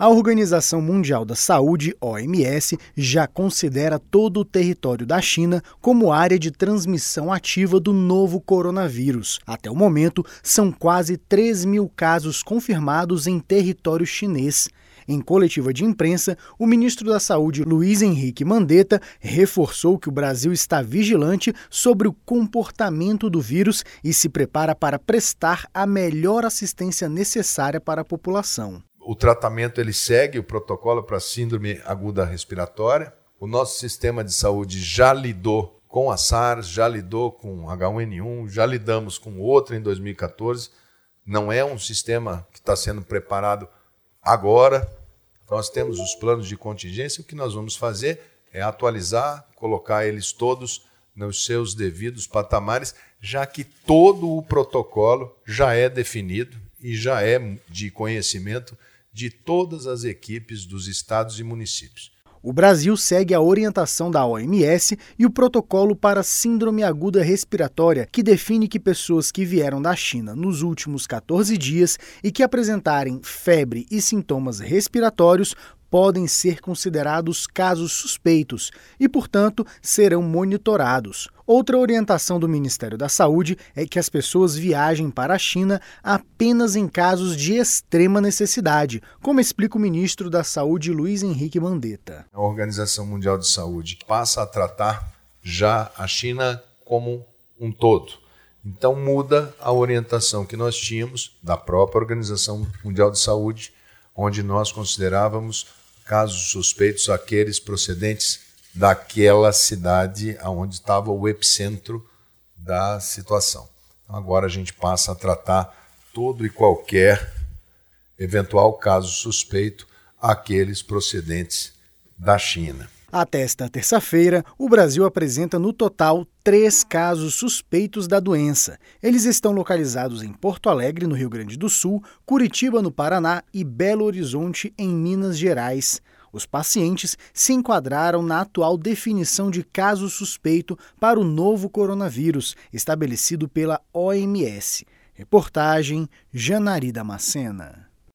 A Organização Mundial da Saúde, OMS, já considera todo o território da China como área de transmissão ativa do novo coronavírus. Até o momento, são quase 3 mil casos confirmados em território chinês. Em coletiva de imprensa, o ministro da Saúde, Luiz Henrique Mandetta, reforçou que o Brasil está vigilante sobre o comportamento do vírus e se prepara para prestar a melhor assistência necessária para a população o tratamento ele segue o protocolo para síndrome aguda respiratória. O nosso sistema de saúde já lidou com a SARS, já lidou com H1N1, já lidamos com outra em 2014. Não é um sistema que está sendo preparado agora. Nós temos os planos de contingência. O que nós vamos fazer é atualizar, colocar eles todos nos seus devidos patamares, já que todo o protocolo já é definido e já é de conhecimento de todas as equipes dos estados e municípios. O Brasil segue a orientação da OMS e o protocolo para síndrome aguda respiratória, que define que pessoas que vieram da China nos últimos 14 dias e que apresentarem febre e sintomas respiratórios podem ser considerados casos suspeitos e, portanto, serão monitorados. Outra orientação do Ministério da Saúde é que as pessoas viajem para a China apenas em casos de extrema necessidade, como explica o ministro da Saúde Luiz Henrique Mandetta. A Organização Mundial de Saúde passa a tratar já a China como um todo. Então muda a orientação que nós tínhamos da própria Organização Mundial de Saúde, onde nós considerávamos casos suspeitos aqueles procedentes daquela cidade onde estava o epicentro da situação. Então, agora a gente passa a tratar todo e qualquer eventual caso suspeito aqueles procedentes da China. Até esta terça-feira, o Brasil apresenta no total três casos suspeitos da doença. Eles estão localizados em Porto Alegre, no Rio Grande do Sul, Curitiba, no Paraná e Belo Horizonte, em Minas Gerais. Os pacientes se enquadraram na atual definição de caso suspeito para o novo coronavírus, estabelecido pela OMS. Reportagem Janari Damascena.